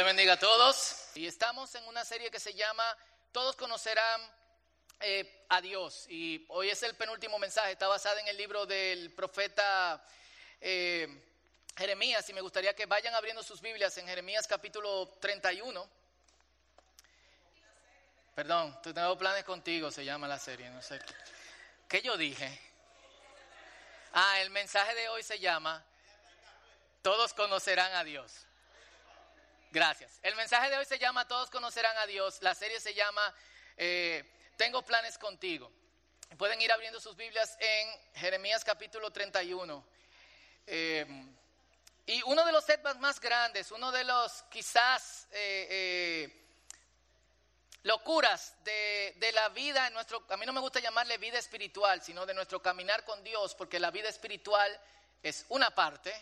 Le bendiga a todos. Y estamos en una serie que se llama Todos conocerán eh, a Dios. Y hoy es el penúltimo mensaje. Está basada en el libro del profeta eh, Jeremías. Y me gustaría que vayan abriendo sus Biblias en Jeremías capítulo 31. Perdón, tengo planes contigo, se llama la serie. No sé. ¿Qué yo dije? Ah, el mensaje de hoy se llama Todos conocerán a Dios. Gracias. El mensaje de hoy se llama Todos conocerán a Dios. La serie se llama eh, Tengo planes contigo. Pueden ir abriendo sus Biblias en Jeremías capítulo 31. Eh, y uno de los setbacks más grandes, uno de los quizás eh, locuras de, de, la vida en nuestro, a mí no me gusta llamarle vida espiritual, sino de nuestro caminar con Dios, porque la vida espiritual es una parte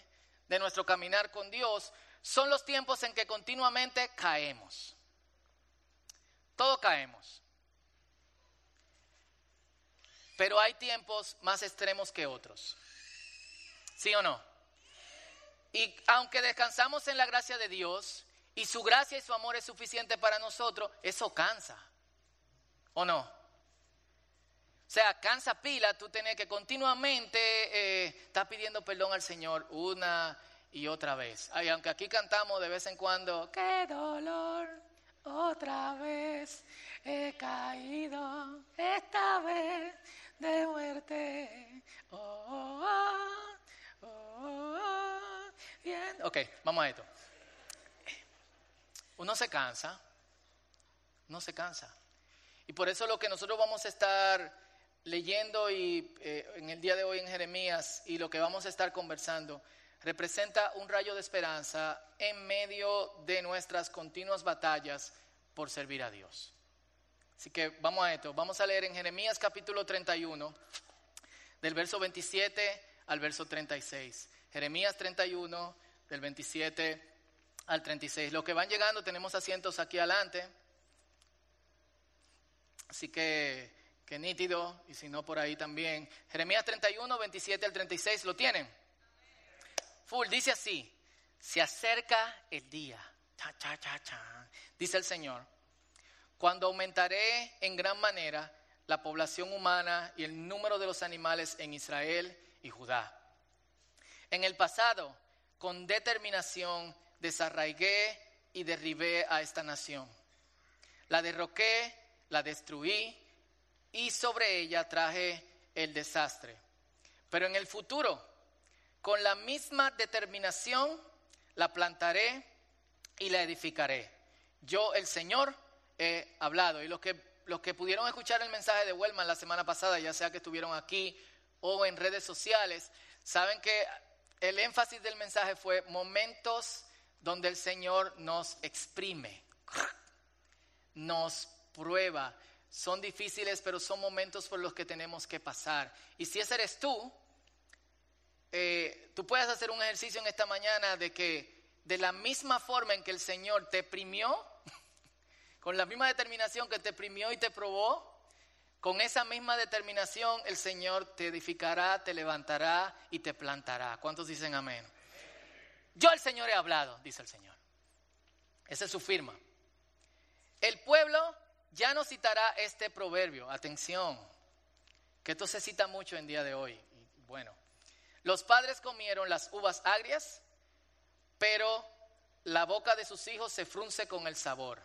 de nuestro caminar con Dios, son los tiempos en que continuamente caemos. Todos caemos. Pero hay tiempos más extremos que otros. ¿Sí o no? Y aunque descansamos en la gracia de Dios y su gracia y su amor es suficiente para nosotros, eso cansa. ¿O no? O sea, cansa pila, tú tienes que continuamente eh, estar pidiendo perdón al Señor una y otra vez. Ay, aunque aquí cantamos de vez en cuando, qué dolor, otra vez he caído, esta vez de muerte. Oh, oh, oh, bien. Ok, vamos a esto. Uno se cansa, no se cansa. Y por eso lo que nosotros vamos a estar leyendo y, eh, en el día de hoy en Jeremías y lo que vamos a estar conversando representa un rayo de esperanza en medio de nuestras continuas batallas por servir a Dios. Así que vamos a esto, vamos a leer en Jeremías capítulo 31, del verso 27 al verso 36. Jeremías 31, del 27 al 36. Los que van llegando tenemos asientos aquí adelante. Así que, que nítido, y si no por ahí también. Jeremías 31, 27 al 36, ¿lo tienen? Full, dice así, se acerca el día, dice el Señor, cuando aumentaré en gran manera la población humana y el número de los animales en Israel y Judá. En el pasado, con determinación, desarraigué y derribé a esta nación. La derroqué, la destruí y sobre ella traje el desastre. Pero en el futuro, con la misma determinación la plantaré y la edificaré. Yo, el Señor, he hablado. Y los que, los que pudieron escuchar el mensaje de Wellman la semana pasada, ya sea que estuvieron aquí o en redes sociales, saben que el énfasis del mensaje fue momentos donde el Señor nos exprime, nos prueba. Son difíciles, pero son momentos por los que tenemos que pasar. Y si ese eres tú, eh, tú puedes hacer un ejercicio en esta mañana de que de la misma forma en que el Señor te primió, con la misma determinación que te primió y te probó, con esa misma determinación el Señor te edificará, te levantará y te plantará. ¿Cuántos dicen amén? Yo el Señor he hablado, dice el Señor. Esa es su firma. El pueblo ya no citará este proverbio. Atención, que esto se cita mucho en día de hoy. Bueno, los padres comieron las uvas agrias, pero la boca de sus hijos se frunce con el sabor.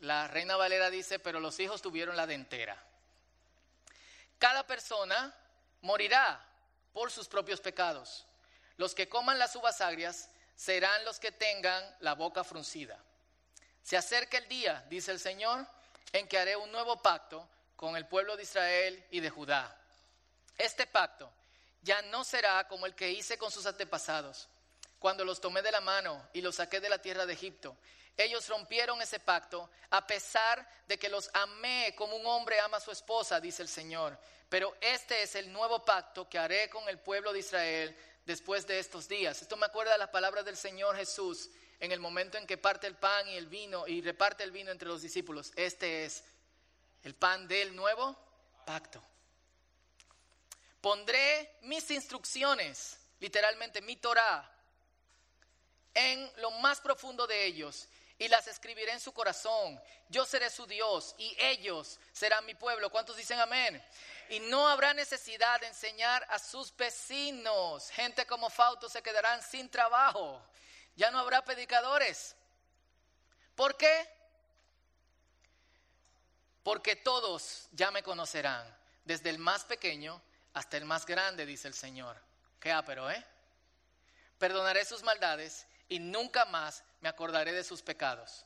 La reina Valera dice, pero los hijos tuvieron la dentera. Cada persona morirá por sus propios pecados. Los que coman las uvas agrias serán los que tengan la boca fruncida. Se acerca el día, dice el Señor, en que haré un nuevo pacto con el pueblo de Israel y de Judá. Este pacto ya no será como el que hice con sus antepasados, cuando los tomé de la mano y los saqué de la tierra de Egipto. Ellos rompieron ese pacto a pesar de que los amé como un hombre ama a su esposa, dice el Señor. Pero este es el nuevo pacto que haré con el pueblo de Israel después de estos días. Esto me acuerda de las palabras del Señor Jesús en el momento en que parte el pan y el vino y reparte el vino entre los discípulos. Este es el pan del nuevo pacto. Pondré mis instrucciones, literalmente mi Torah, en lo más profundo de ellos y las escribiré en su corazón. Yo seré su Dios y ellos serán mi pueblo. ¿Cuántos dicen amén? Y no habrá necesidad de enseñar a sus vecinos. Gente como Fausto se quedarán sin trabajo. Ya no habrá predicadores. ¿Por qué? Porque todos ya me conocerán, desde el más pequeño hasta el más grande, dice el Señor. Qué ápero, ¿eh? Perdonaré sus maldades y nunca más me acordaré de sus pecados.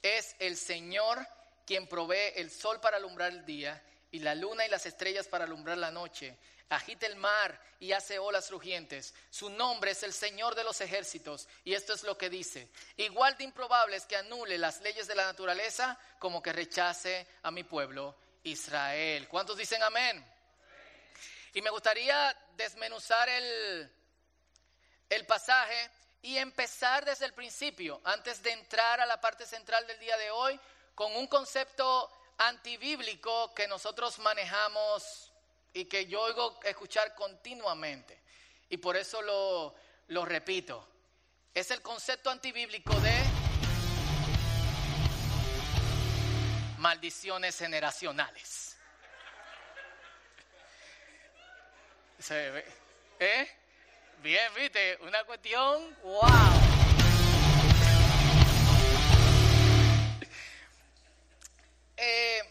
Es el Señor quien provee el sol para alumbrar el día y la luna y las estrellas para alumbrar la noche. Agita el mar y hace olas rugientes. Su nombre es el Señor de los ejércitos. Y esto es lo que dice. Igual de improbable es que anule las leyes de la naturaleza como que rechace a mi pueblo Israel. ¿Cuántos dicen amén? Y me gustaría desmenuzar el, el pasaje y empezar desde el principio, antes de entrar a la parte central del día de hoy, con un concepto antibíblico que nosotros manejamos y que yo oigo escuchar continuamente. Y por eso lo, lo repito. Es el concepto antibíblico de maldiciones generacionales. ¿Eh? Bien, viste, una cuestión, wow. Eh,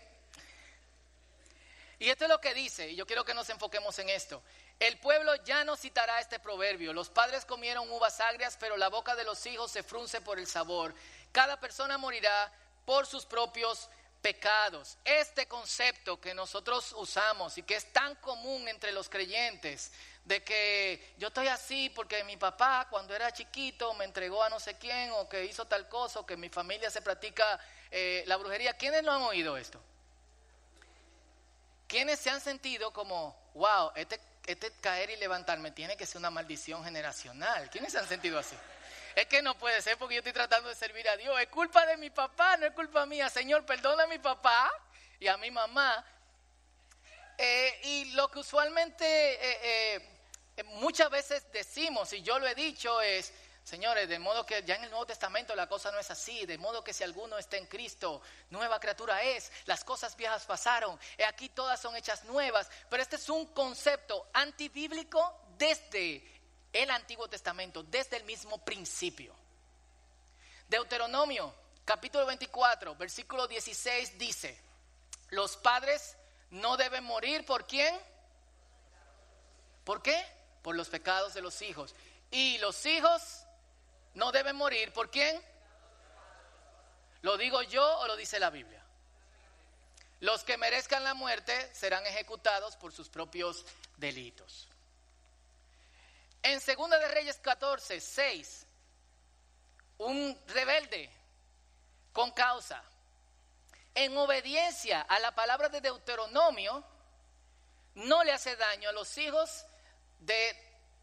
y esto es lo que dice, y yo quiero que nos enfoquemos en esto. El pueblo ya no citará este proverbio. Los padres comieron uvas agrias, pero la boca de los hijos se frunce por el sabor. Cada persona morirá por sus propios pecados. Este concepto que nosotros usamos y que es tan común entre los creyentes, de que yo estoy así porque mi papá cuando era chiquito me entregó a no sé quién o que hizo tal cosa que mi familia se practica eh, la brujería. ¿Quiénes no han oído esto? ¿Quiénes se han sentido como, wow, este, este caer y levantarme tiene que ser una maldición generacional? ¿Quiénes se han sentido así? Es que no puede ser porque yo estoy tratando de servir a Dios. Es culpa de mi papá, no es culpa mía. Señor, perdona a mi papá y a mi mamá. Eh, y lo que usualmente eh, eh, muchas veces decimos, y yo lo he dicho, es, señores, de modo que ya en el Nuevo Testamento la cosa no es así, de modo que si alguno está en Cristo, nueva criatura es, las cosas viejas pasaron, aquí todas son hechas nuevas, pero este es un concepto antibíblico desde el Antiguo Testamento, desde el mismo principio. Deuteronomio, capítulo 24, versículo 16 dice, los padres no deben morir por quién? ¿Por qué? Por los pecados de los hijos. Y los hijos no deben morir por quién? ¿Lo digo yo o lo dice la Biblia? Los que merezcan la muerte serán ejecutados por sus propios delitos. En Segunda de Reyes 14, 6, un rebelde con causa, en obediencia a la palabra de Deuteronomio, no le hace daño a los hijos de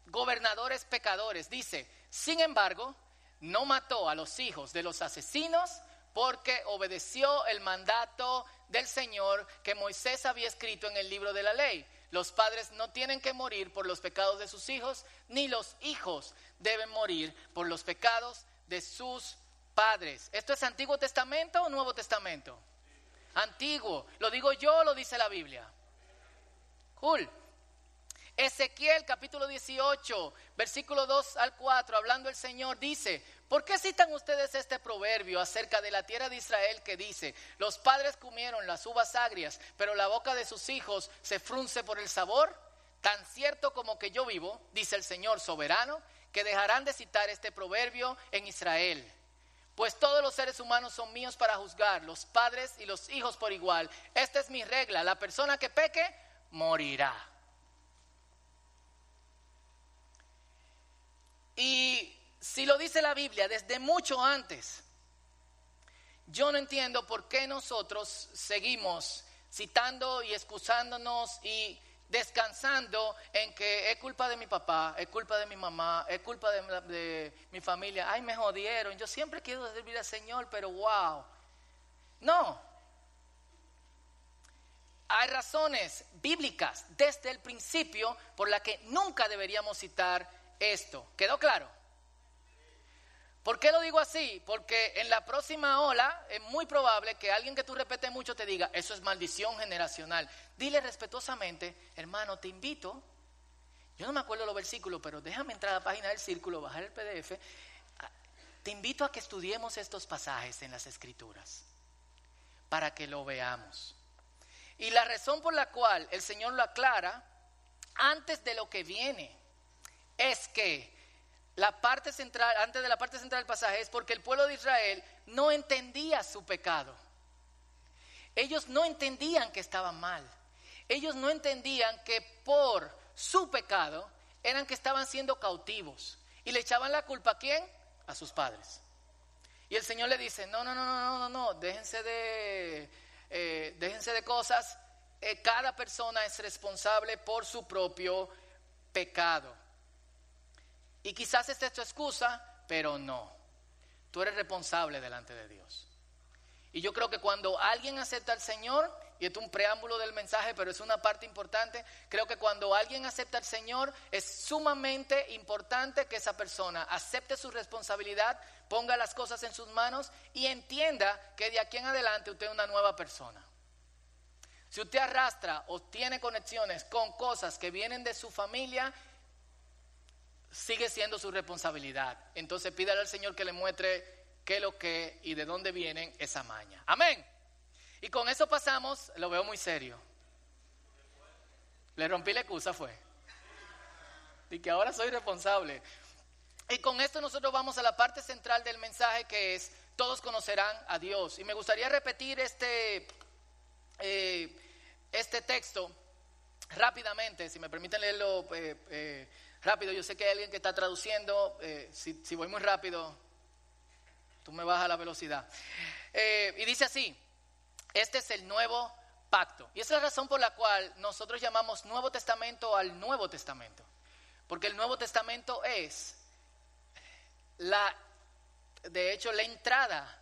gobernadores pecadores. Dice, sin embargo, no mató a los hijos de los asesinos porque obedeció el mandato del Señor que Moisés había escrito en el libro de la ley. Los padres no tienen que morir por los pecados de sus hijos, ni los hijos deben morir por los pecados de sus padres. ¿Esto es Antiguo Testamento o Nuevo Testamento? Antiguo. ¿Lo digo yo lo dice la Biblia? Cool. Ezequiel capítulo 18, versículo 2 al 4, hablando el Señor, dice, ¿por qué citan ustedes este proverbio acerca de la tierra de Israel que dice, los padres comieron las uvas agrias, pero la boca de sus hijos se frunce por el sabor? Tan cierto como que yo vivo, dice el Señor soberano, que dejarán de citar este proverbio en Israel. Pues todos los seres humanos son míos para juzgar, los padres y los hijos por igual. Esta es mi regla, la persona que peque morirá. Y si lo dice la Biblia desde mucho antes, yo no entiendo por qué nosotros seguimos citando y excusándonos y descansando en que es culpa de mi papá, es culpa de mi mamá, es culpa de, mi familia. Ay, me jodieron. Yo siempre quiero servir al Señor, pero wow. No. Hay razones bíblicas desde el principio por las que nunca deberíamos citar esto. ¿Quedó claro? ¿Por qué lo digo así? Porque en la próxima ola es muy probable que alguien que tú repites mucho te diga, eso es maldición generacional. Dile respetuosamente, hermano, te invito. Yo no me acuerdo los versículos, pero déjame entrar a la página del círculo, bajar el PDF. Te invito a que estudiemos estos pasajes en las escrituras para que lo veamos. Y la razón por la cual el Señor lo aclara antes de lo que viene es que la parte central, antes de la parte central del pasaje, es porque el pueblo de Israel no entendía su pecado. Ellos no entendían que estaban mal. Ellos no entendían que por su pecado eran que estaban siendo cautivos. Y le echaban la culpa a quién? A sus padres. Y el Señor le dice, no, no, no, no, no, no, déjense de, eh, déjense de cosas. Eh, cada persona es responsable por su propio pecado. Y quizás esta es tu excusa, pero no. Tú eres responsable delante de Dios. Y yo creo que cuando alguien acepta al Señor, y es un preámbulo del mensaje, pero es una parte importante, creo que cuando alguien acepta al Señor, es sumamente importante que esa persona acepte su responsabilidad, ponga las cosas en sus manos y entienda que de aquí en adelante usted es una nueva persona. Si usted arrastra o tiene conexiones con cosas que vienen de su familia sigue siendo su responsabilidad. Entonces pídale al Señor que le muestre qué lo que y de dónde vienen esa maña. Amén. Y con eso pasamos, lo veo muy serio. Le rompí la excusa, fue. Y que ahora soy responsable. Y con esto nosotros vamos a la parte central del mensaje que es, todos conocerán a Dios. Y me gustaría repetir este, eh, este texto rápidamente, si me permiten leerlo. Eh, eh, rápido. Yo sé que hay alguien que está traduciendo. Eh, si, voy muy rápido, tú me bajas la velocidad. Eh, y dice así, este es el nuevo pacto. Y esa es la razón por la cual nosotros llamamos Nuevo Testamento al Nuevo Testamento. Porque el Nuevo Testamento es la, de hecho, la entrada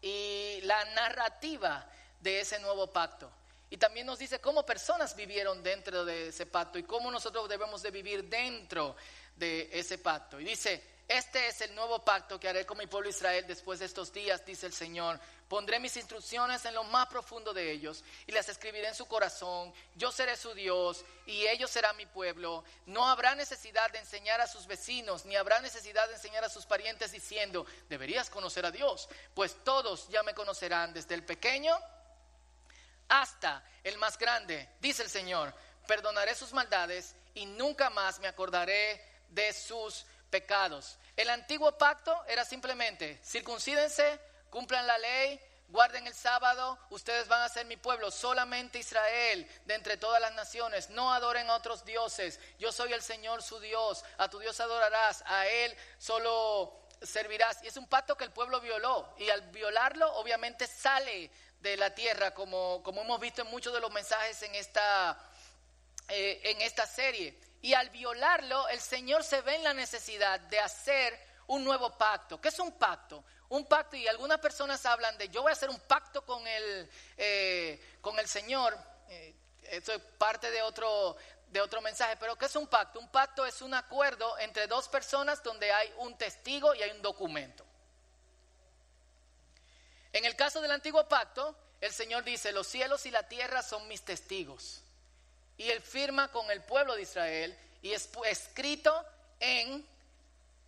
y la narrativa de ese nuevo pacto. Y también nos dice cómo personas vivieron dentro de ese pacto y cómo nosotros debemos de vivir dentro de ese pacto. Y dice, este es el nuevo pacto que haré con mi pueblo Israel después de estos días, dice el Señor. Pondré mis instrucciones en lo más profundo de ellos y las escribiré en su corazón. Yo seré su Dios y ellos serán mi pueblo. No habrá necesidad de enseñar a sus vecinos, ni habrá necesidad de enseñar a sus parientes diciendo, deberías conocer a Dios, pues todos ya me conocerán desde el pequeño hasta el más grande, dice el Señor, perdonaré sus maldades y nunca más me acordaré de sus pecados. El antiguo pacto era simplemente, circuncídense, cumplan la ley, guarden el sábado, ustedes van a ser mi pueblo, solamente Israel de entre todas las naciones, no adoren a otros dioses, yo soy el Señor su Dios, a tu Dios adorarás, a Él solo servirás. Y es un pacto que el pueblo violó y al violarlo obviamente sale de la tierra, como, como hemos visto en muchos de los mensajes en esta, eh, en esta serie. Y al violarlo, el Señor se ve en la necesidad de hacer un nuevo pacto. ¿Qué es un pacto? Un pacto, y algunas personas hablan de yo voy a hacer un pacto con el, eh, con el Señor. Eh, esto es parte de otro, de otro mensaje, pero ¿qué es un pacto? Un pacto es un acuerdo entre dos personas donde hay un testigo y hay un documento. En el caso del antiguo pacto, el Señor dice, los cielos y la tierra son mis testigos. Y él firma con el pueblo de Israel y es escrito en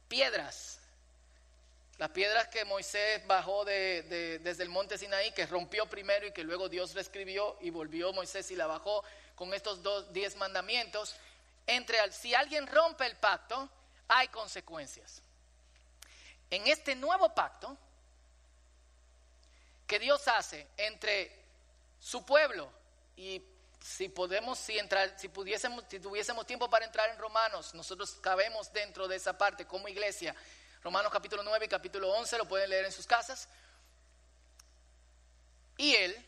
piedras. Las piedras que Moisés bajó desde el monte Sinaí, que rompió primero y que luego Dios lo escribió y volvió Moisés y la bajó con estos dos, diez mandamientos. Entre, si alguien rompe el pacto, hay consecuencias. En este nuevo pacto, que Dios hace entre su pueblo y si podemos, si entrar, si pudiésemos, si tuviésemos tiempo para entrar en Romanos, nosotros cabemos dentro de esa parte como iglesia. Romanos capítulo 9 y capítulo 11 lo pueden leer en sus casas. Y él,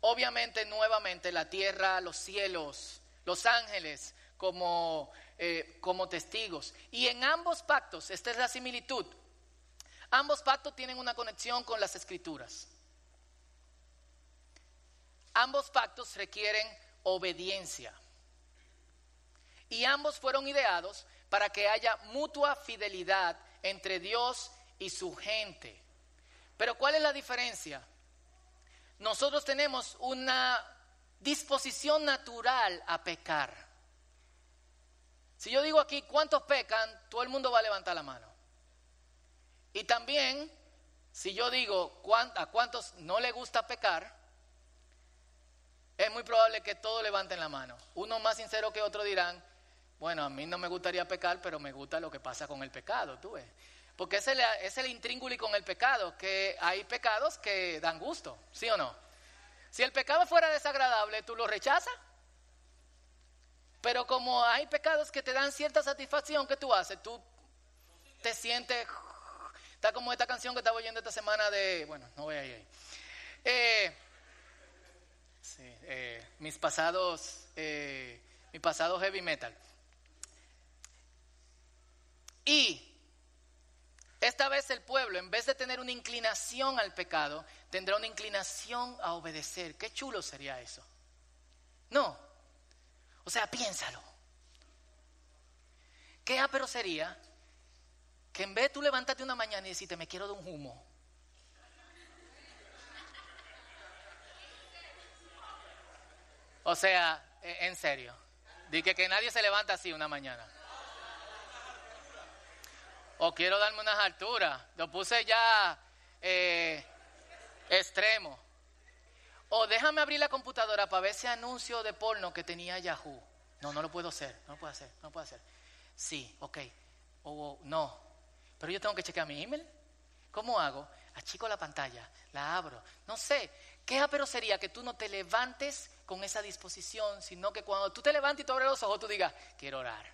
obviamente, nuevamente la tierra, los cielos, los ángeles como, eh, como testigos. Y en ambos pactos, esta es la similitud, ambos pactos tienen una conexión con las escrituras. Ambos pactos requieren obediencia. Y ambos fueron ideados para que haya mutua fidelidad entre Dios y su gente. Pero ¿cuál es la diferencia? Nosotros tenemos una disposición natural a pecar. Si yo digo aquí cuántos pecan, todo el mundo va a levantar la mano. Y también, si yo digo a cuántos no le gusta pecar, es muy probable que todos levanten la mano. Uno más sincero que otro dirán, bueno, a mí no me gustaría pecar, pero me gusta lo que pasa con el pecado, tú ves. Porque es el, es el intrínguli con el pecado, que hay pecados que dan gusto, ¿sí o no? Si el pecado fuera desagradable, ¿tú lo rechazas? Pero como hay pecados que te dan cierta satisfacción que tú haces, tú te sientes... Está como esta canción que estaba oyendo esta semana de... Bueno, no voy a ir ahí. Eh, sí, eh, mis pasados... Eh, mi pasado heavy metal. Y esta vez el pueblo, en vez de tener una inclinación al pecado, tendrá una inclinación a obedecer. Qué chulo sería eso. No. O sea, piénsalo. Qué ápero sería que en vez tú levantarte una mañana y decirte, me quiero de un humo. O sea, e, en serio. Dije que nadie se levanta así una mañana. O quiero darme unas alturas. Lo puse ya eh, extremo. O déjame abrir la computadora para ver ese anuncio de porno que tenía Yahoo. No, no lo puedo hacer. No lo puedo hacer. No lo puedo hacer. Sí, ok. O no. Pero yo tengo que chequear mi email. ¿Cómo hago? Achico la pantalla, la abro. No sé. ¿Qué pero sería que tú no te levantes con esa disposición, sino que cuando tú te levantes y tú abres los ojos, tú digas, quiero orar?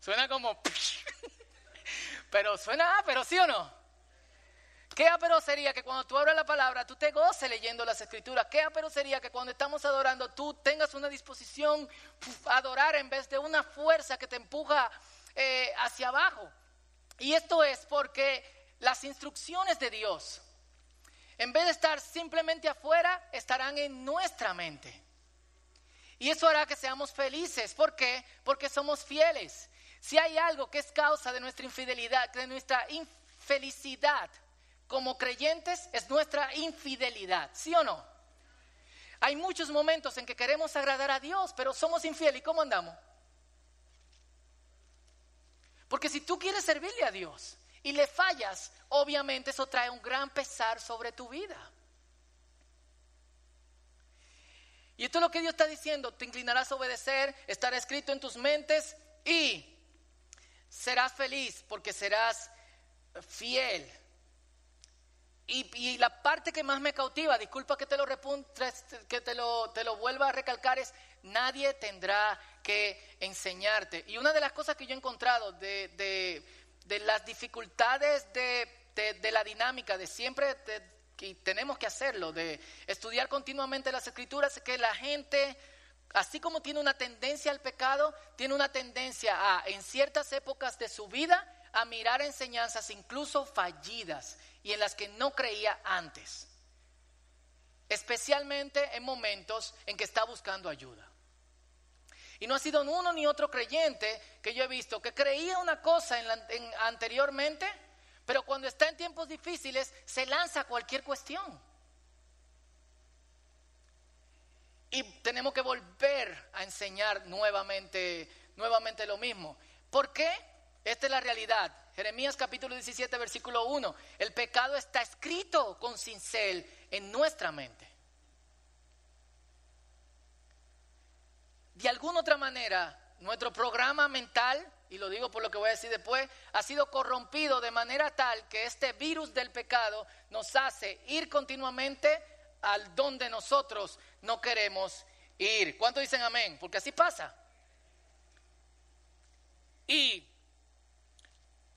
Suena como... Pero suena, ah, pero sí o no. ¿Qué pero sería que cuando tú abres la palabra, tú te goces leyendo las escrituras? ¿Qué pero sería que cuando estamos adorando, tú tengas una disposición a adorar en vez de una fuerza que te empuja eh, hacia abajo? Y esto es porque las instrucciones de Dios, en vez de estar simplemente afuera, estarán en nuestra mente. Y eso hará que seamos felices. ¿Por qué? Porque somos fieles. Si hay algo que es causa de nuestra infidelidad, de nuestra infelicidad como creyentes, es nuestra infidelidad, ¿sí o no? Hay muchos momentos en que queremos agradar a Dios, pero somos infieles. ¿Y cómo andamos? Porque si tú quieres servirle a Dios y le fallas, obviamente eso trae un gran pesar sobre tu vida. Y esto es lo que Dios está diciendo, te inclinarás a obedecer, estará escrito en tus mentes y serás feliz porque serás fiel. Y, la parte que más me cautiva, disculpa que te lo, que te lo, te lo vuelva a recalcar, es nadie tendrá que enseñarte. Y una de las cosas que yo he encontrado de, las dificultades de, la dinámica, de siempre que tenemos que hacerlo, de estudiar continuamente las escrituras, es que la gente así como tiene una tendencia al pecado, tiene una tendencia a, en ciertas épocas de su vida, a mirar enseñanzas incluso fallidas y en las que no creía antes. Especialmente en momentos en que está buscando ayuda. Y no ha sido uno ni otro creyente que yo he visto que creía una cosa anteriormente, pero cuando está en tiempos difíciles se lanza cualquier cuestión. Y tenemos que volver a enseñar nuevamente, nuevamente lo mismo. ¿Por qué? Esta es la realidad. Jeremías capítulo 17, versículo 1. El pecado está escrito con cincel en nuestra mente. De alguna otra manera, nuestro programa mental, y lo digo por lo que voy a decir después, ha sido corrompido de manera tal que este virus del pecado nos hace ir continuamente al donde nosotros no queremos ir. ¿Cuánto dicen amén? Porque así pasa. Y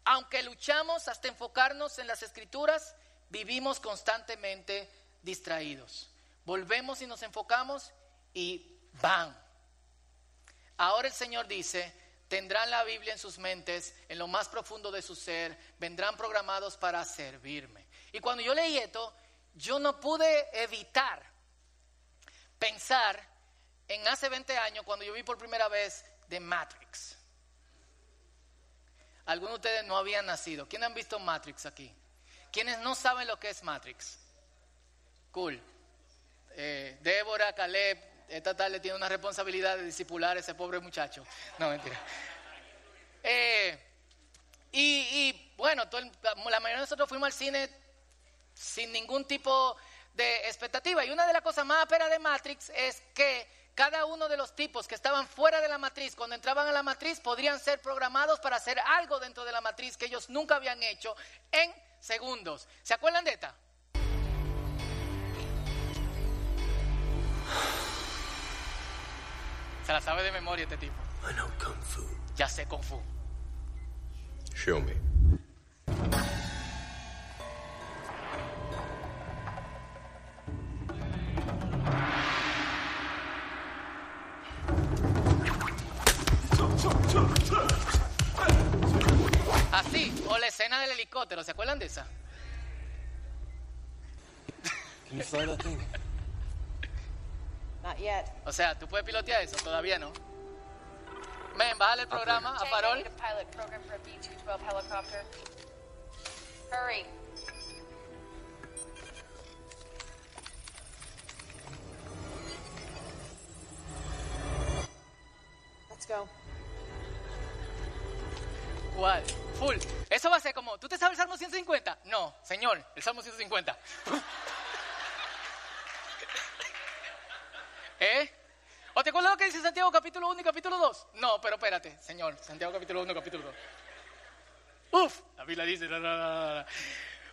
aunque luchamos hasta enfocarnos en las escrituras, vivimos constantemente distraídos. Volvemos y nos enfocamos y van. Ahora el Señor dice, tendrán la Biblia en sus mentes, en lo más profundo de su ser, vendrán programados para servirme. Y cuando yo leí esto, yo no pude evitar pensar en hace 20 años cuando yo vi por primera vez The Matrix. algunos de ustedes no habían nacido. ¿Quiénes han visto Matrix aquí? ¿Quiénes no saben lo que es Matrix? Cool. Eh, Débora, Caleb, esta tarde tiene una responsabilidad de discipular a ese pobre muchacho. No, mentira. Eh, y, bueno, la mayoría de nosotros fuimos al cine sin ningún tipo de expectativa. Y una de las cosas más aperas de Matrix es que cada uno de los tipos que estaban fuera de la matriz, cuando entraban a la matriz, podrían ser programados para hacer algo dentro de la matriz que ellos nunca habían hecho en segundos. ¿Se acuerdan de esta? Se la sabe de memoria este tipo. I know Kung Fu. Ya sé Kung Fu. Show me. Así, o la escena del helicóptero, ¿se acuerdan de esa? Can you fly that thing? Not yet. O sea, ¿tú puedes pilotear eso? Todavía no. Ven, bájale el programa a Farol. need a pilot program for a B-212 helicopter. Hurry. Let's go. ¿Cuál? Full. Eso va a ser como, ¿tú te sabes el Salmo 150? No, señor, el Salmo 150. ¿Eh? ¿O te acuerdas lo que dice Santiago capítulo 1 y capítulo 2? No, pero espérate, señor, Santiago capítulo 1 y capítulo 2. Uf, la Biblia dice...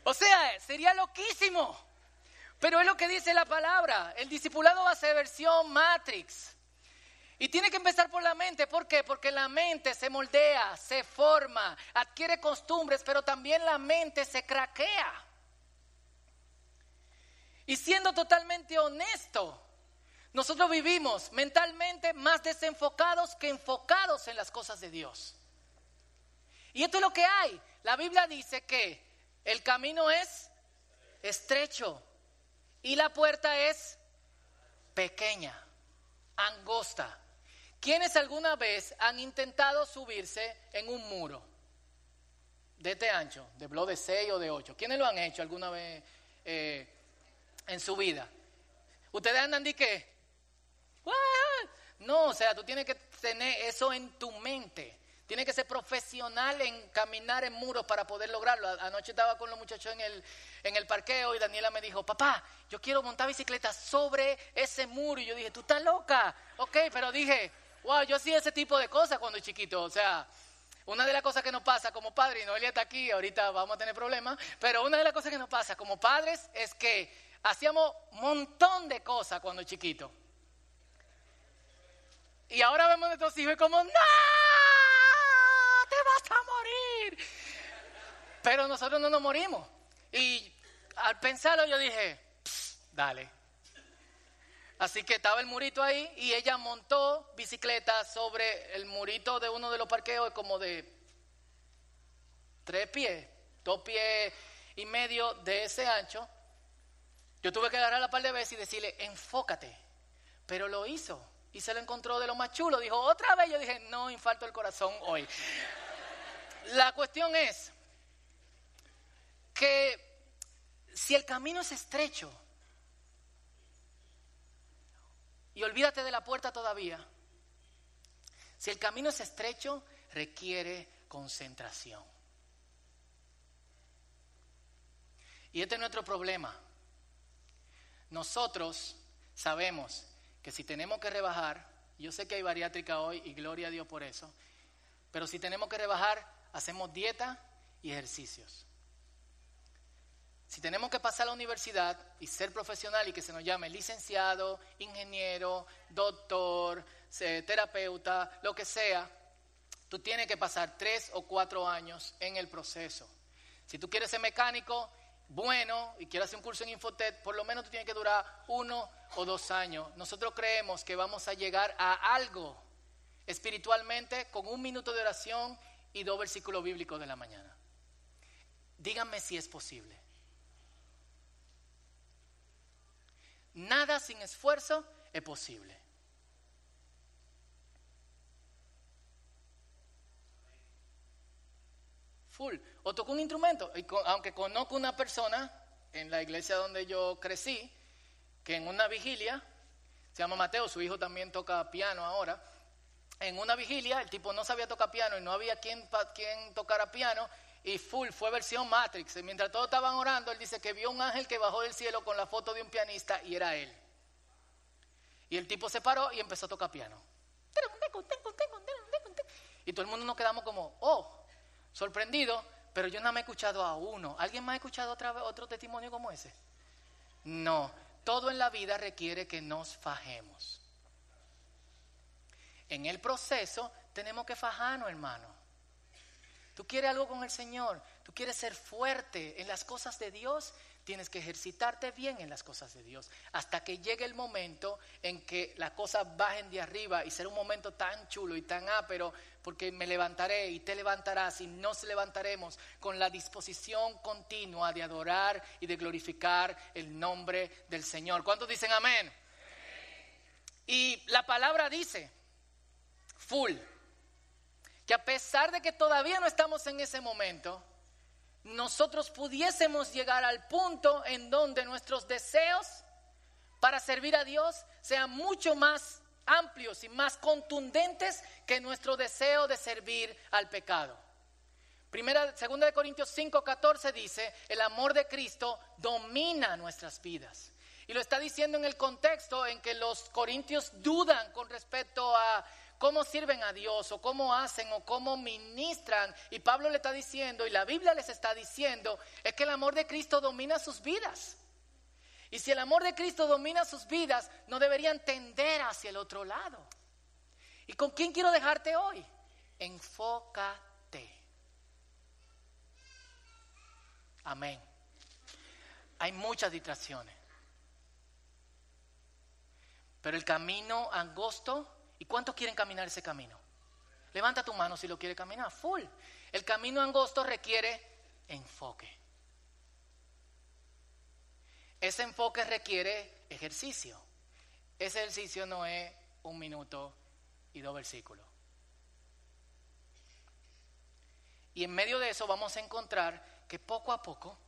O sea, sería loquísimo. Pero es lo que dice la palabra. El discipulado va a ser versión Matrix. Y tiene que empezar por la mente. ¿Por qué? Porque la mente se moldea, se forma, adquiere costumbres, pero también la mente se craquea. Y siendo totalmente honesto, nosotros vivimos mentalmente más desenfocados que enfocados en las cosas de Dios. Y esto es lo que hay. La Biblia dice que el camino es estrecho y la puerta es pequeña, angosta. ¿Quiénes alguna vez han intentado subirse en un muro de este ancho, de blog de 6 o de 8? ¿Quiénes lo han hecho alguna vez eh, en su vida? ¿Ustedes andan de qué? No, o sea, tú tienes que tener eso en tu mente. Tienes que ser profesional en caminar en muros para poder lograrlo. Anoche estaba con los muchachos en el, en el parqueo y Daniela me dijo, papá, yo quiero montar bicicleta sobre ese muro. Y yo dije, tú estás loca. Ok, pero dije, wow, yo hacía ese tipo de cosas cuando chiquito. O sea, una de las cosas que nos pasa como padres, y Noelia está aquí, ahorita vamos a tener problemas, pero una de las cosas que nos pasa como padres es que hacíamos un montón de cosas cuando chiquito. Y ahora vemos a nuestros hijos como, ¡No! ¡Te vas a morir! Pero nosotros no nos morimos. Y al pensarlo yo dije, "Pss, dale. Así que estaba el murito ahí y ella montó bicicleta sobre el murito de uno de los parqueos como de tres pies, dos pies y medio de ese ancho. Yo tuve que agarrar la par de veces y decirle, enfócate. Pero lo hizo y se lo encontró de lo más chulo. Dijo, otra vez. Yo dije, no, infarto el corazón hoy. La cuestión es que si el camino es estrecho, y olvídate de la puerta todavía, si el camino es estrecho, requiere concentración. Y este es nuestro problema. Nosotros sabemos que si tenemos que rebajar, yo sé que hay bariátrica hoy y gloria a Dios por eso, pero si tenemos que rebajar, hacemos dieta y ejercicios. Si tenemos que pasar a la universidad y ser profesional y que se nos llame licenciado, ingeniero, doctor, terapeuta, lo que sea, tú tienes que pasar tres o cuatro años en el proceso. Si tú quieres ser mecánico, bueno, y quieres hacer un curso en Infotech, por lo menos tú tienes que durar uno o dos años. Nosotros creemos que vamos a llegar a algo espiritualmente con un minuto de oración y dos versículos bíblicos de la mañana. Díganme si es posible. Nada sin esfuerzo es posible. full. O toco un instrumento. Y co- aunque conozco una persona en la iglesia donde yo crecí, que en una vigilia, se llama Mateo, su hijo también toca piano ahora, en una vigilia el tipo no sabía tocar piano y no había quien, quien tocara piano y full fue versión Matrix. Y mientras todos estaban orando, él dice que vio un ángel que bajó del cielo con la foto de un pianista y era él. Y el tipo se paró y empezó a tocar piano. Y todo el mundo nos quedamos como, oh, sorprendido, pero yo no me he escuchado a uno. ¿Alguien más ha escuchado otra vez otro testimonio como ese? No, todo en la vida requiere que nos fajemos. En el proceso tenemos que fajarnos, hermano. Tú quieres algo con el Señor, tú quieres ser fuerte en las cosas de Dios, tienes que ejercitarte bien en las cosas de Dios, hasta que llegue el momento en que las cosas bajen de arriba y será un momento tan chulo y tan ápero, porque me levantaré y te levantarás y nos levantaremos con la disposición continua de adorar y de glorificar el nombre del Señor. ¿Cuántos dicen amén? Y la palabra dice, full, que a pesar de que todavía no estamos en ese momento, nosotros pudiésemos llegar al punto en donde nuestros deseos para servir a Dios sean mucho más amplios y más contundentes que nuestro deseo de servir al pecado. Primera, segunda de Corintios 5, 14 dice, el amor de Cristo domina nuestras vidas. Y lo está diciendo en el contexto en que los corintios dudan con respecto a cómo sirven a Dios o cómo hacen o cómo ministran. Y Pablo le está diciendo, y la Biblia les está diciendo, es que el amor de Cristo domina sus vidas. Y si el amor de Cristo domina sus vidas, no deberían tender hacia el otro lado. ¿Y con quién quiero dejarte hoy? Enfócate. Amén. Hay muchas distracciones. Pero el camino angosto, ¿y cuántos quieren caminar ese camino? Levanta tu mano si lo quiere caminar, full. El camino angosto requiere enfoque. Ese enfoque requiere ejercicio. Ese ejercicio no es un minuto y dos versículos. Y en medio de eso vamos a encontrar que poco a poco,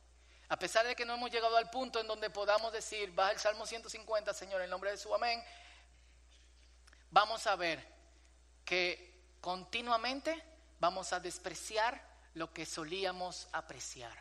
a pesar de que no hemos llegado al punto en donde podamos decir, baja el Salmo 150, Señor, en nombre de su amén, vamos a ver que continuamente vamos a despreciar lo que solíamos apreciar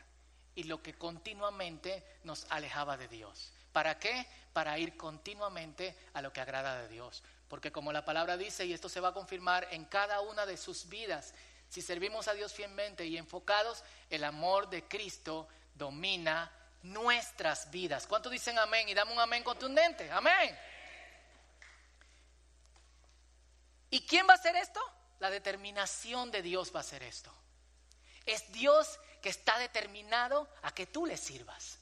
y lo que continuamente nos alejaba de Dios. ¿Para qué? Para ir continuamente a lo que agrada de Dios. Porque como la palabra dice, y esto se va a confirmar en cada una de sus vidas, si servimos a Dios fielmente y enfocados, el amor de Cristo domina nuestras vidas. ¿Cuántos dicen amén? Y dame un amén contundente. Amén. ¿Y quién va a hacer esto? La determinación de Dios va a hacer esto. Es Dios que está determinado a que tú le sirvas.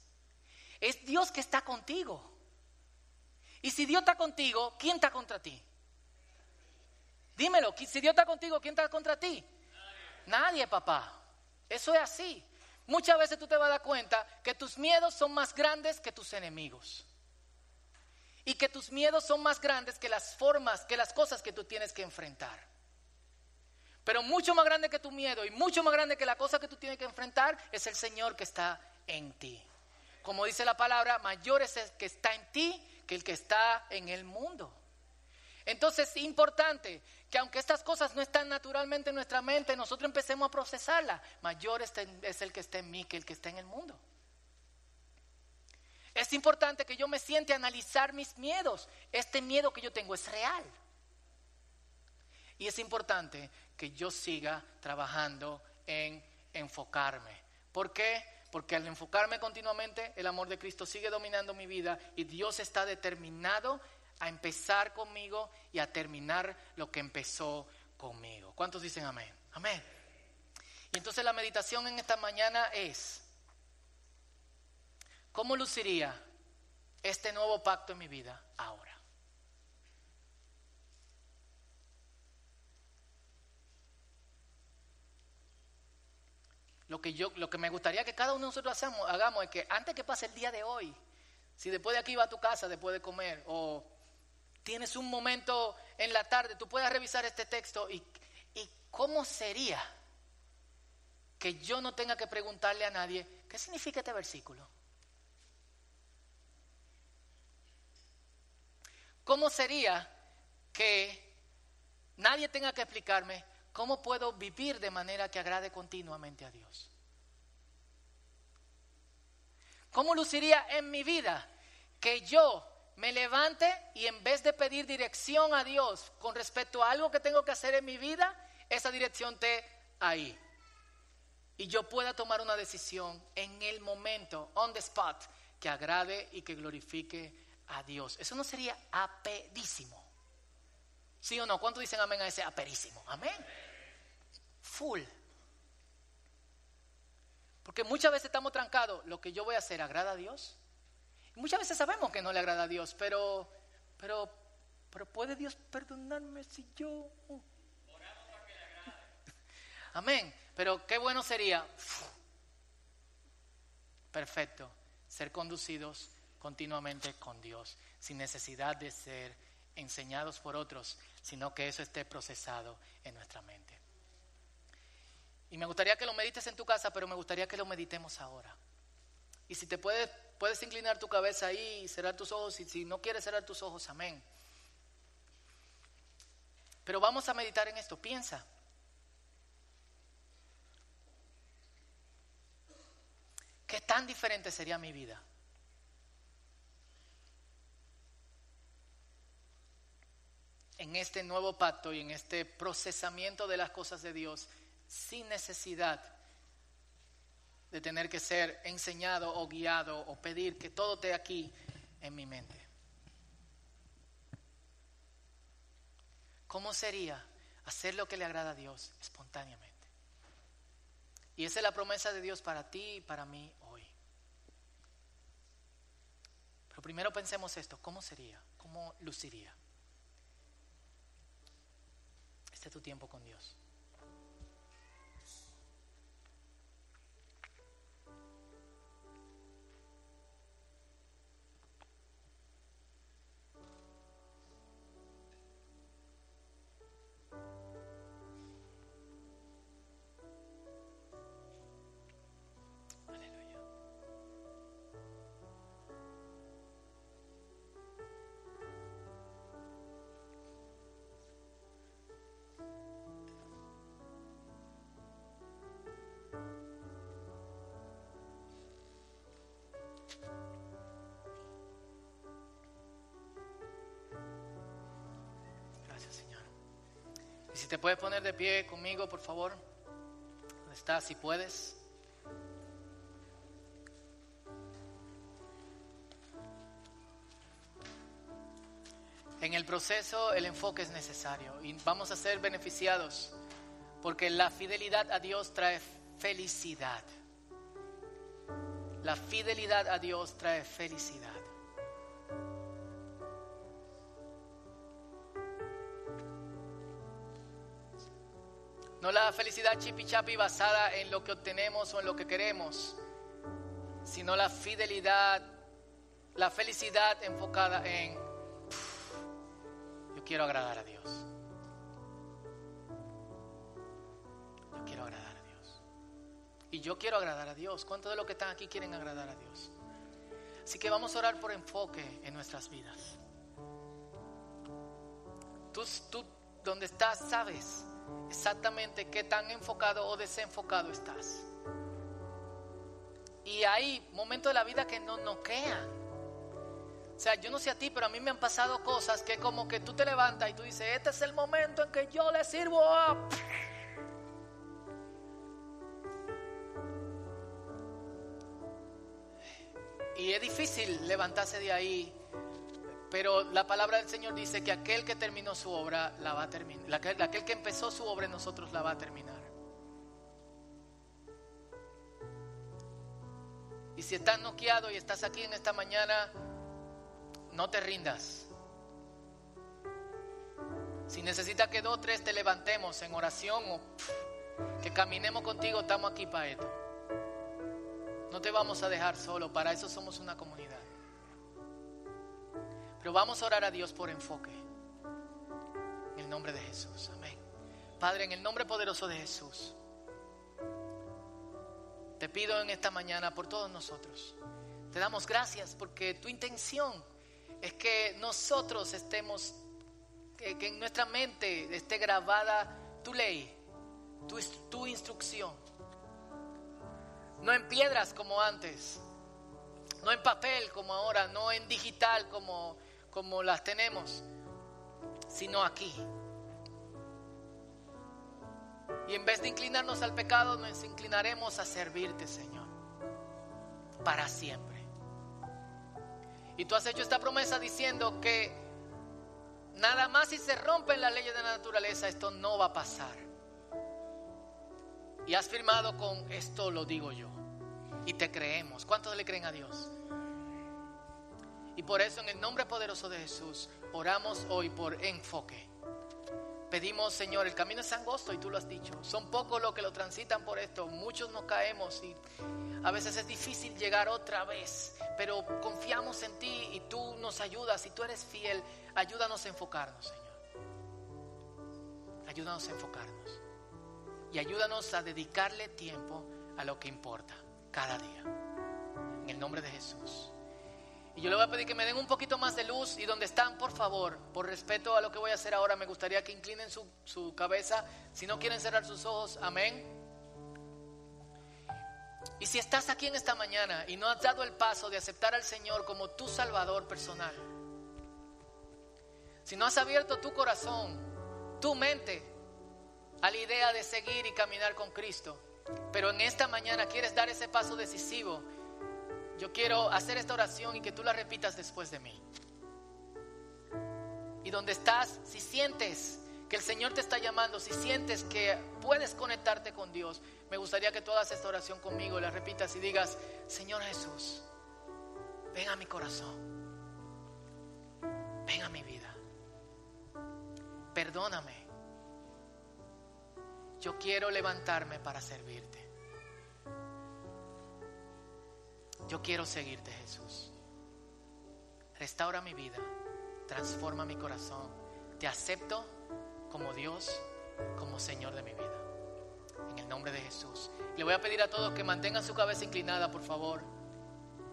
Es Dios que está contigo. Y si Dios está contigo, ¿quién está contra ti? Dímelo, si Dios está contigo, ¿quién está contra ti? Nadie, papá. Eso es así. Muchas veces tú te vas a dar cuenta que tus miedos son más grandes que tus enemigos. Y que tus miedos son más grandes que las formas, que las cosas que tú tienes que enfrentar. Pero mucho más grande que tu miedo y mucho más grande que la cosa que tú tienes que enfrentar es el Señor que está en ti. Como dice la palabra, mayor es el que está en ti que el que está en el mundo. Entonces es importante que aunque estas cosas no están naturalmente en nuestra mente, nosotros empecemos a procesarlas. Mayor es el que está en mí que el que está en el mundo. Es importante que yo me siente a analizar mis miedos. Este miedo que yo tengo es real. Y es importante que yo siga trabajando en enfocarme. ¿Por qué? Porque al enfocarme continuamente, el amor de Cristo sigue dominando mi vida y Dios está determinado a empezar conmigo y a terminar lo que empezó conmigo. ¿Cuántos dicen amén? Amén. Y entonces la meditación en esta mañana es, ¿cómo luciría este nuevo pacto en mi vida ahora? Lo que, yo, lo que me gustaría que cada uno de nosotros hagamos, es que antes que pase el día de hoy, si después de aquí va a tu casa, después de comer, o tienes un momento en la tarde, tú puedas revisar este texto y, y cómo sería que yo no tenga que preguntarle a nadie, ¿qué significa este versículo? ¿Cómo sería que nadie tenga que explicarme cómo puedo vivir de manera que agrade continuamente a Dios? ¿Cómo luciría en mi vida que yo me levante y en vez de pedir dirección a Dios con respecto a algo que tengo que hacer en mi vida, esa dirección esté ahí? Y yo pueda tomar una decisión en el momento, on the spot, que agrade y que glorifique a Dios. Eso no sería aperísimo. ¿Sí o no? ¿Cuántos dicen amén a ese aperísimo? Amén. Full. Porque muchas veces estamos trancados, lo que yo voy a hacer agrada a Dios. Y muchas veces sabemos que no le agrada a Dios, pero, pero, pero ¿puede Dios perdonarme si yo... Amén. Pero qué bueno sería, perfecto, ser conducidos continuamente con Dios, sin necesidad de ser enseñados por otros, sino que eso esté procesado en nuestra mente. Y me gustaría que lo medites en tu casa, pero me gustaría que lo meditemos ahora. Y si te puedes, puedes inclinar tu cabeza ahí y cerrar tus ojos, y si no quieres cerrar tus ojos, amén. Pero vamos a meditar en esto, piensa. ¿Qué tan diferente sería mi vida? En este nuevo pacto y en este procesamiento de las cosas de Dios sin necesidad de tener que ser enseñado o guiado o pedir que todo esté aquí en mi mente. ¿Cómo sería hacer lo que le agrada a Dios espontáneamente? Y esa es la promesa de Dios para ti y para mí hoy. Pero primero pensemos esto, ¿cómo sería? ¿Cómo luciría? Este es tu tiempo con Dios. Te puedes poner de pie conmigo, por favor. ¿Dónde estás? Si puedes. En el proceso el enfoque es necesario y vamos a ser beneficiados porque la fidelidad a Dios trae felicidad. La fidelidad a Dios trae felicidad. No la felicidad chipi chapi basada en lo que obtenemos o en lo que queremos, sino la fidelidad, la felicidad enfocada en yo quiero agradar a Dios. Yo quiero agradar a Dios. Y yo quiero agradar a Dios. ¿Cuántos de los que están aquí quieren agradar a Dios? Así que vamos a orar por enfoque en nuestras vidas. Tú, tú donde estás, sabes exactamente qué tan enfocado o desenfocado estás. Y hay momentos de la vida que no noquean. O sea, yo no sé a ti, pero a mí me han pasado cosas que como que tú te levantas y tú dices, este es el momento en que yo le sirvo. Y es difícil levantarse de ahí pero la palabra del Señor dice que aquel que terminó su obra la va a terminar. Aquel que empezó su obra en nosotros la va a terminar. Y si estás noqueado y estás aquí en esta mañana, no te rindas. Si necesitas que dos o tres te levantemos en oración o que caminemos contigo, estamos aquí para esto. No te vamos a dejar solo, para eso somos una comunidad. Pero vamos a orar a Dios por enfoque. En el nombre de Jesús. Amén. Padre, en el nombre poderoso de Jesús. Te pido en esta mañana por todos nosotros. Te damos gracias porque tu intención es que nosotros estemos, que, en nuestra mente esté grabada tu ley, tu, instrucción. No en piedras como antes, no en papel como ahora, no en digital como, como las tenemos, sino aquí. Y en vez de inclinarnos al pecado, nos inclinaremos a servirte, Señor, para siempre. Y tú has hecho esta promesa diciendo que nada más si se rompen las leyes de la naturaleza, esto no va a pasar. Y has firmado con esto lo digo yo. Y te creemos. ¿Cuántos le creen a Dios? Y por eso en el nombre poderoso de Jesús oramos hoy por enfoque. Pedimos, Señor, el camino es angosto y tú lo has dicho. Son pocos los que lo transitan por esto. Muchos nos caemos y a veces es difícil llegar otra vez. Pero confiamos en ti y tú nos ayudas. Y tú eres fiel, ayúdanos a enfocarnos, Señor. Ayúdanos a enfocarnos. Y ayúdanos a dedicarle tiempo a lo que importa cada día. En el nombre de Jesús. Yo le voy a pedir que me den un poquito más de luz y donde están, por favor, por respeto a lo que voy a hacer ahora, me gustaría que inclinen su, su cabeza. Si no quieren cerrar sus ojos, amén. Y si estás aquí en esta mañana y no has dado el paso de aceptar al Señor como tu Salvador personal, si no has abierto tu corazón, tu mente a la idea de seguir y caminar con Cristo, pero en esta mañana quieres dar ese paso decisivo, yo quiero hacer esta oración y que tú la repitas después de mí. Y donde estás, si sientes que el Señor te está llamando, si sientes que puedes conectarte con Dios, me gustaría que tú hagas esta oración conmigo la repitas y digas, Señor Jesús, ven a mi corazón, ven a mi vida, perdóname, yo quiero levantarme para servirte. Yo quiero seguirte, Jesús. Restaura mi vida, transforma mi corazón. Te acepto como Dios, como Señor de mi vida. En el nombre de Jesús. Le voy a pedir a todos que mantengan su cabeza inclinada, por favor.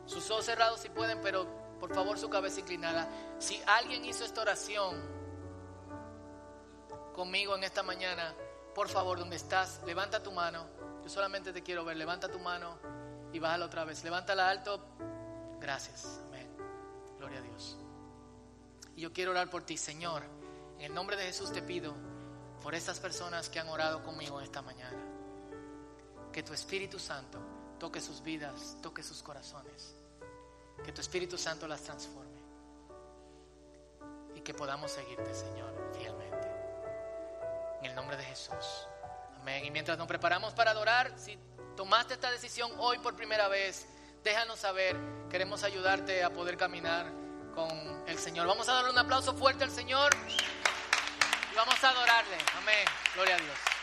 Sus ojos cerrados si pueden, pero por favor su cabeza inclinada. Si alguien hizo esta oración conmigo en esta mañana, por favor, donde estás, levanta tu mano. Yo solamente te quiero ver, levanta tu mano y bájala otra vez. Levántala alto. Gracias. Amén. Gloria a Dios. Y yo quiero orar por ti, Señor. En el nombre de Jesús te pido por estas personas que han orado conmigo esta mañana. Que tu Espíritu Santo toque sus vidas, toque sus corazones. Que tu Espíritu Santo las transforme. Y que podamos seguirte, Señor, fielmente. En el nombre de Jesús. Amén. Y mientras nos preparamos para adorar, si tomaste esta decisión hoy por primera vez, déjanos saber. Queremos ayudarte a poder caminar con el Señor. Vamos a darle un aplauso fuerte al Señor y vamos a adorarle. Amén. Gloria a Dios.